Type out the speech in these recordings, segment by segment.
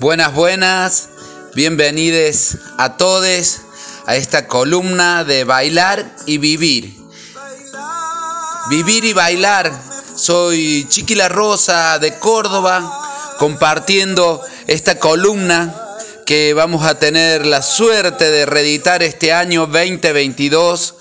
Buenas, buenas, bienvenidos a todos a esta columna de bailar y vivir. Vivir y bailar. Soy Chiqui La Rosa de Córdoba compartiendo esta columna que vamos a tener la suerte de reeditar este año 2022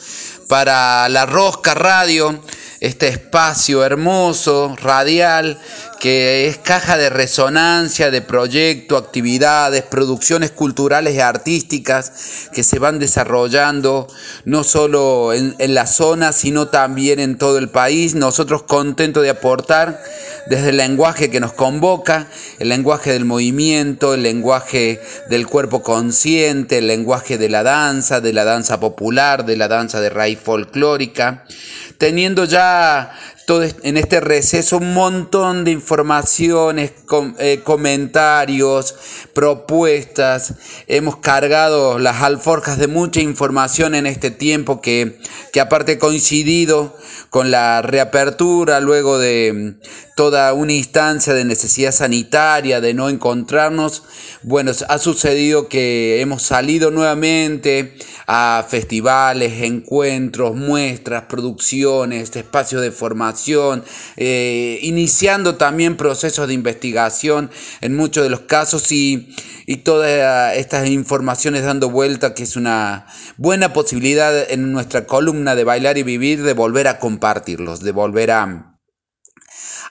para la Rosca Radio, este espacio hermoso, radial, que es caja de resonancia de proyectos, actividades, producciones culturales y artísticas que se van desarrollando no solo en, en la zona, sino también en todo el país. Nosotros contentos de aportar desde el lenguaje que nos convoca, el lenguaje del movimiento, el lenguaje del cuerpo consciente, el lenguaje de la danza, de la danza popular, de la danza de raíz folclórica, teniendo ya todo en este receso un montón de informaciones, eh, comentarios, propuestas. Hemos cargado las alforjas de mucha información en este tiempo que, que aparte coincidido con la reapertura luego de mm, toda una instancia de necesidad sanitaria, de no encontrarnos, bueno, ha sucedido que hemos salido nuevamente a festivales, encuentros, muestras, producciones, espacios de formación, eh, iniciando también procesos de investigación en muchos de los casos y, y todas estas informaciones dando vuelta, que es una buena posibilidad en nuestra columna de bailar y vivir de volver a compartirlos, de volver a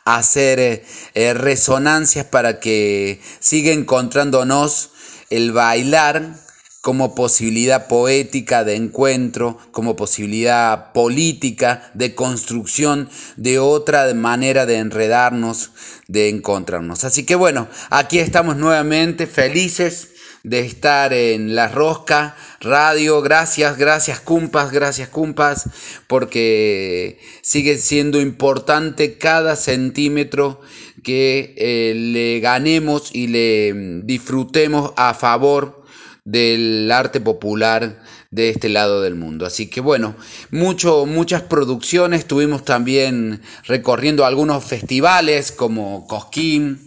hacer eh, eh, resonancias para que siga encontrándonos el bailar como posibilidad poética de encuentro, como posibilidad política de construcción de otra manera de enredarnos, de encontrarnos. Así que bueno, aquí estamos nuevamente felices de estar en La Rosca Radio. Gracias, gracias cumpas, gracias cumpas, porque sigue siendo importante cada centímetro que eh, le ganemos y le disfrutemos a favor del arte popular de este lado del mundo. Así que bueno, mucho, muchas producciones, estuvimos también recorriendo algunos festivales como Cosquín,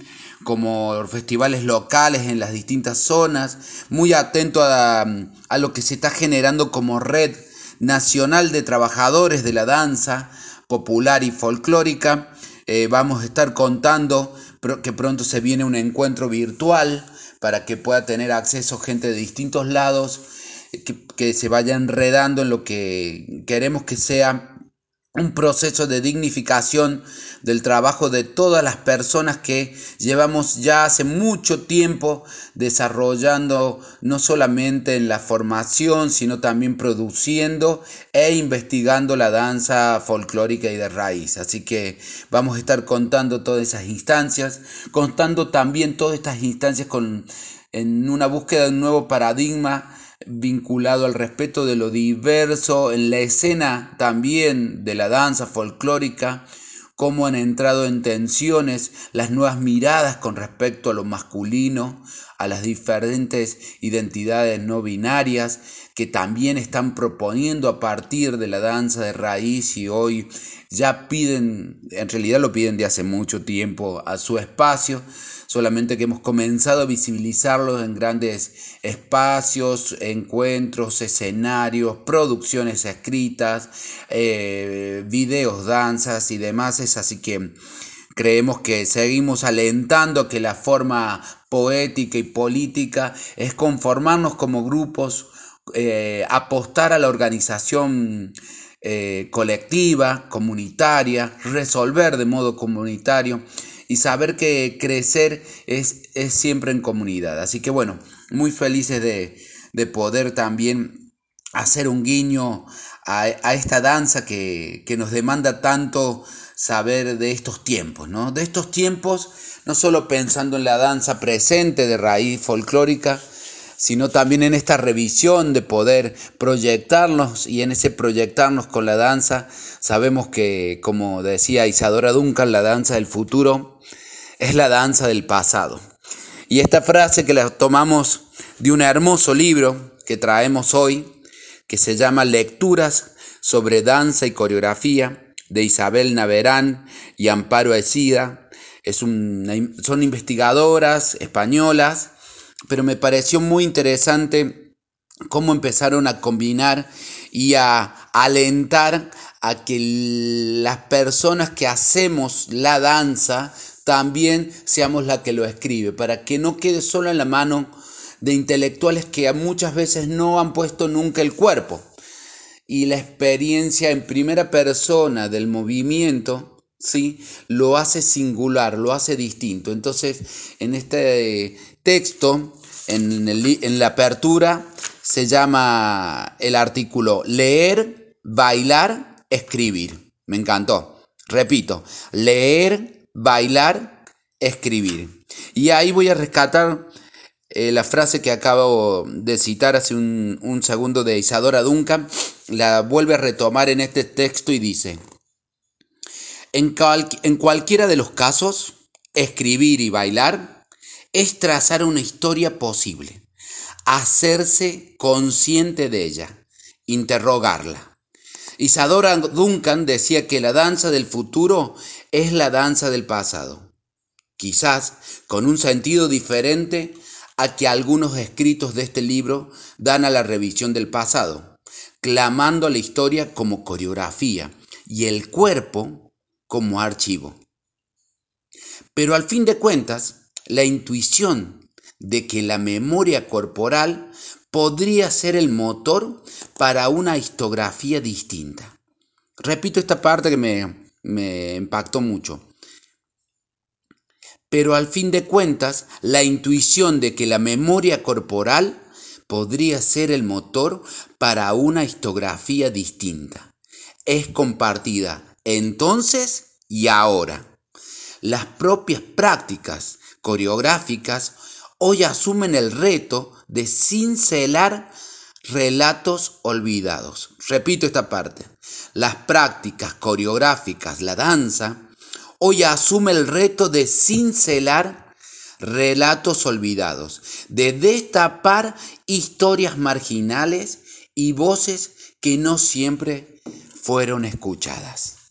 como festivales locales en las distintas zonas, muy atento a, a lo que se está generando como red nacional de trabajadores de la danza popular y folclórica. Eh, vamos a estar contando que pronto se viene un encuentro virtual para que pueda tener acceso gente de distintos lados, que, que se vaya enredando en lo que queremos que sea un proceso de dignificación del trabajo de todas las personas que llevamos ya hace mucho tiempo desarrollando no solamente en la formación, sino también produciendo e investigando la danza folclórica y de raíz. Así que vamos a estar contando todas esas instancias, contando también todas estas instancias con, en una búsqueda de un nuevo paradigma vinculado al respeto de lo diverso, en la escena también de la danza folclórica, cómo han entrado en tensiones las nuevas miradas con respecto a lo masculino, a las diferentes identidades no binarias que también están proponiendo a partir de la danza de raíz y hoy ya piden, en realidad lo piden de hace mucho tiempo, a su espacio solamente que hemos comenzado a visibilizarlos en grandes espacios, encuentros, escenarios, producciones escritas, eh, videos, danzas y demás. Así que creemos que seguimos alentando que la forma poética y política es conformarnos como grupos, eh, apostar a la organización eh, colectiva, comunitaria, resolver de modo comunitario y saber que crecer es, es siempre en comunidad. Así que bueno, muy felices de, de poder también hacer un guiño a, a esta danza que, que, nos demanda tanto saber de estos tiempos, ¿no? De estos tiempos, no solo pensando en la danza presente de raíz folclórica, sino también en esta revisión de poder proyectarnos y en ese proyectarnos con la danza, sabemos que, como decía Isadora Duncan, la danza del futuro es la danza del pasado. Y esta frase que la tomamos de un hermoso libro que traemos hoy, que se llama Lecturas sobre danza y coreografía, de Isabel Naverán y Amparo Esida, es son investigadoras españolas, pero me pareció muy interesante cómo empezaron a combinar y a alentar a que las personas que hacemos la danza también seamos la que lo escribe, para que no quede solo en la mano de intelectuales que muchas veces no han puesto nunca el cuerpo. Y la experiencia en primera persona del movimiento, ¿sí? Lo hace singular, lo hace distinto. Entonces, en este texto, en, en la apertura, se llama el artículo leer, bailar, escribir. Me encantó. Repito, leer, bailar, escribir. Y ahí voy a rescatar eh, la frase que acabo de citar hace un, segundo de Isadora Duncan, la vuelve a retomar en este texto y dice, en, en cualquiera de los casos, escribir y bailar es trazar una historia posible, hacerse consciente de ella, interrogarla. Isadora Duncan decía que la danza del futuro es la danza del pasado, quizás con un sentido diferente a que algunos escritos de este libro dan a la revisión del pasado, clamando a la historia como coreografía y el cuerpo como archivo. Pero al fin de cuentas, la intuición de que la memoria corporal podría ser el motor para una histografía distinta. Repito esta parte que me, me impactó mucho. Pero al fin de cuentas, la intuición de que la memoria corporal podría ser el motor para una histografía distinta es compartida entonces y ahora. Las propias prácticas coreográficas hoy asumen el reto de cincelar relatos olvidados. Repito esta parte. Las prácticas coreográficas, la danza, hoy asume el reto de cincelar relatos olvidados, de destapar historias marginales y voces que no siempre fueron escuchadas.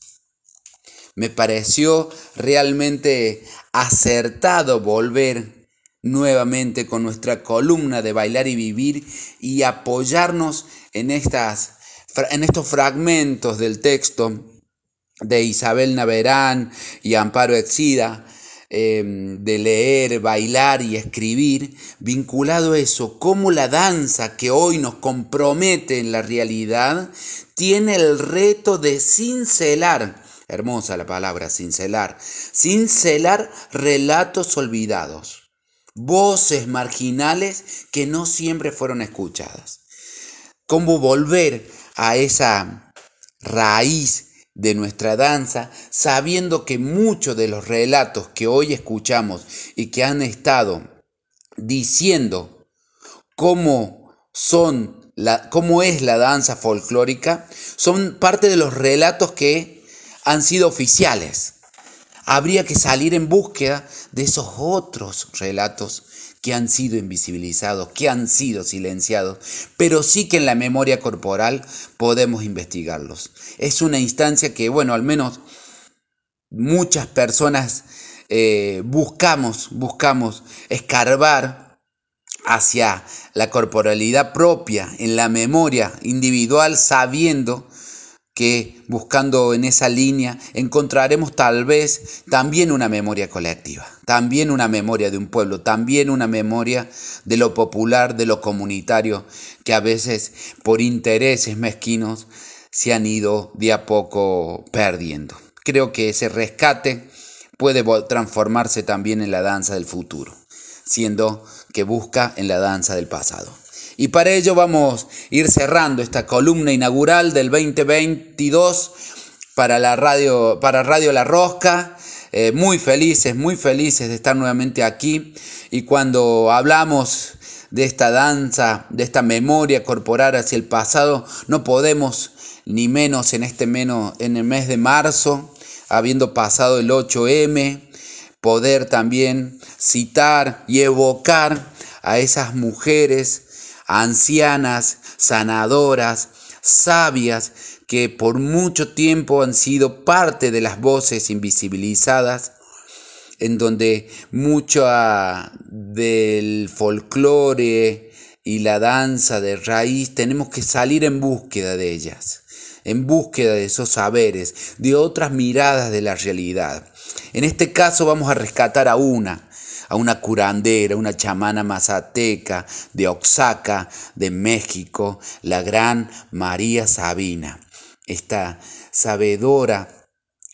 Me pareció realmente acertado volver nuevamente con nuestra columna de bailar y vivir y apoyarnos en, estas, en estos fragmentos del texto de Isabel Naverán y Amparo Exida, em, de leer, bailar y escribir, vinculado a eso, cómo la danza que hoy nos compromete en la realidad tiene el reto de cincelar, hermosa la palabra cincelar, cincelar relatos olvidados voces marginales que no siempre fueron escuchadas. Cómo volver a esa raíz de nuestra danza, sabiendo que muchos de los relatos que hoy escuchamos y que han estado diciendo cómo son la, cómo es la danza folclórica, son parte de los relatos que han sido oficiales habría que salir en búsqueda de esos otros relatos que han sido invisibilizados, que han sido silenciados, pero sí que en la memoria corporal podemos investigarlos. Es una instancia que, bueno, al menos muchas personas eh, buscamos, buscamos escarbar hacia la corporalidad propia, en la memoria individual, sabiendo que buscando en esa línea encontraremos tal vez también una memoria colectiva, también una memoria de un pueblo, también una memoria de lo popular, de lo comunitario, que a veces por intereses mezquinos se han ido de a poco perdiendo. Creo que ese rescate puede transformarse también en la danza del futuro, siendo que busca en la danza del pasado. Y para ello vamos a ir cerrando esta columna inaugural del 2022 para la radio, para Radio La Rosca. Eh, muy felices, muy felices de estar nuevamente aquí. Y cuando hablamos de esta danza, de esta memoria corporal hacia el pasado, no podemos ni menos en este menos en el mes de marzo, habiendo pasado el 8M, poder también citar y evocar a esas mujeres ancianas, sanadoras, sabias, que por mucho tiempo han sido parte de las voces invisibilizadas en donde mucho del folclore y la danza de raíz tenemos que salir en búsqueda de ellas, en búsqueda de esos saberes, de otras miradas de la realidad. En este caso vamos a rescatar a una, a una curandera, una chamana mazateca de Oaxaca, de México, la gran María Sabina, esta sabedora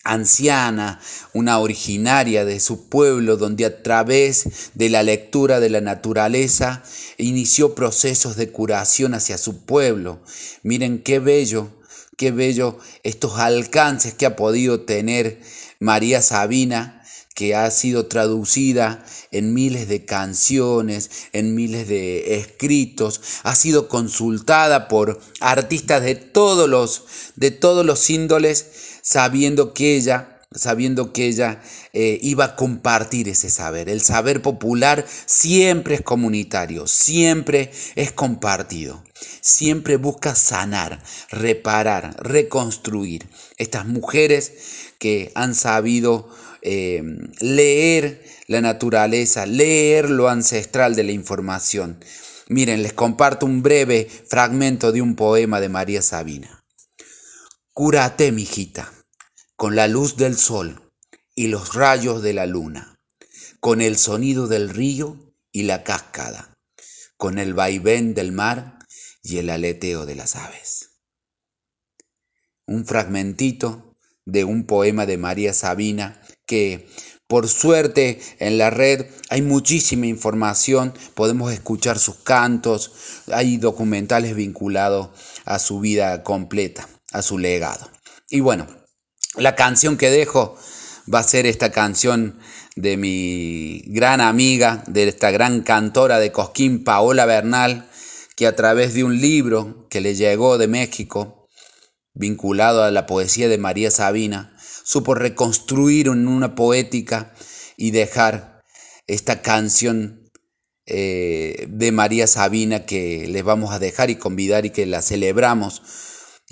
anciana, una originaria de su pueblo, donde a través de la lectura de la naturaleza inició procesos de curación hacia su pueblo. Miren qué bello, qué bello estos alcances que ha podido tener María Sabina que ha sido traducida en miles de canciones, en miles de escritos, ha sido consultada por artistas de todos los, de todos los índoles, sabiendo que ella sabiendo que ella eh, iba a compartir ese saber. El saber popular siempre es comunitario, siempre es compartido, siempre busca sanar, reparar, reconstruir. Estas mujeres que han sabido eh, leer la naturaleza, leer lo ancestral de la información. Miren, les comparto un breve fragmento de un poema de María Sabina. Cúrate, mijita, con la luz del sol y los rayos de la luna, con el sonido del río y la cascada, con el vaivén del mar y el aleteo de las aves. Un fragmentito de un poema de María Sabina que por suerte en la red hay muchísima información, podemos escuchar sus cantos, hay documentales vinculados a su vida completa, a su legado. Y bueno, la canción que dejo va a ser esta canción de mi gran amiga, de esta gran cantora de Cosquín, Paola Bernal, que a través de un libro que le llegó de México, vinculado a la poesía de María Sabina, supo reconstruir en una poética y dejar esta canción eh, de María Sabina que les vamos a dejar y convidar y que la celebramos.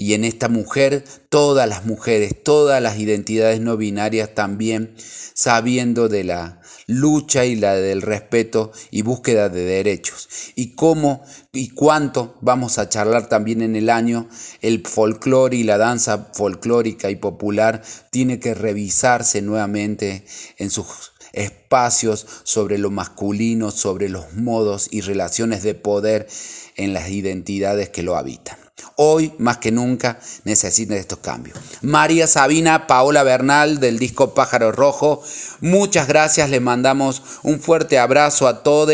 Y en esta mujer, todas las mujeres, todas las identidades no binarias también, sabiendo de la lucha y la del respeto y búsqueda de derechos. Y cómo y cuánto vamos a charlar también en el año, el folclore y la danza folclórica y popular tiene que revisarse nuevamente en sus espacios sobre lo masculino, sobre los modos y relaciones de poder en las identidades que lo habitan. Hoy, más que nunca, necesitan estos cambios. María Sabina, Paola Bernal del disco Pájaro Rojo, muchas gracias, les mandamos un fuerte abrazo a todos,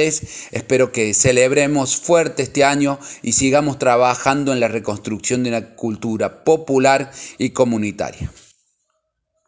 espero que celebremos fuerte este año y sigamos trabajando en la reconstrucción de una cultura popular y comunitaria.